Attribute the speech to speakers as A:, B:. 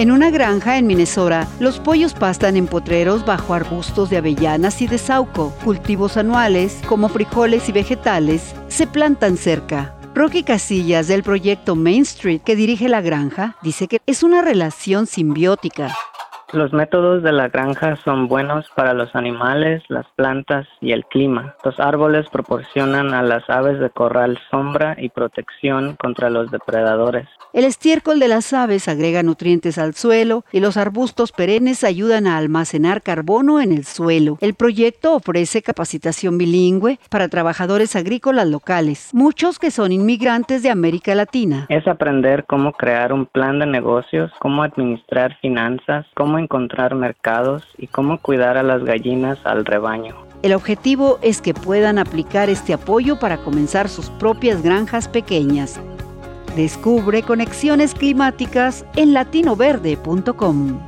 A: En una granja en Minnesota, los pollos pastan en potreros bajo arbustos de avellanas y de sauco. Cultivos anuales, como frijoles y vegetales, se plantan cerca. Rocky Casillas del proyecto Main Street que dirige la granja dice que es una relación simbiótica.
B: Los métodos de la granja son buenos para los animales, las plantas y el clima. Los árboles proporcionan a las aves de corral sombra y protección contra los depredadores.
A: El estiércol de las aves agrega nutrientes al suelo y los arbustos perennes ayudan a almacenar carbono en el suelo. El proyecto ofrece capacitación bilingüe para trabajadores agrícolas locales, muchos que son inmigrantes de América Latina.
B: Es aprender cómo crear un plan de negocios, cómo administrar finanzas, cómo encontrar mercados y cómo cuidar a las gallinas al rebaño.
A: El objetivo es que puedan aplicar este apoyo para comenzar sus propias granjas pequeñas. Descubre conexiones climáticas en latinoverde.com.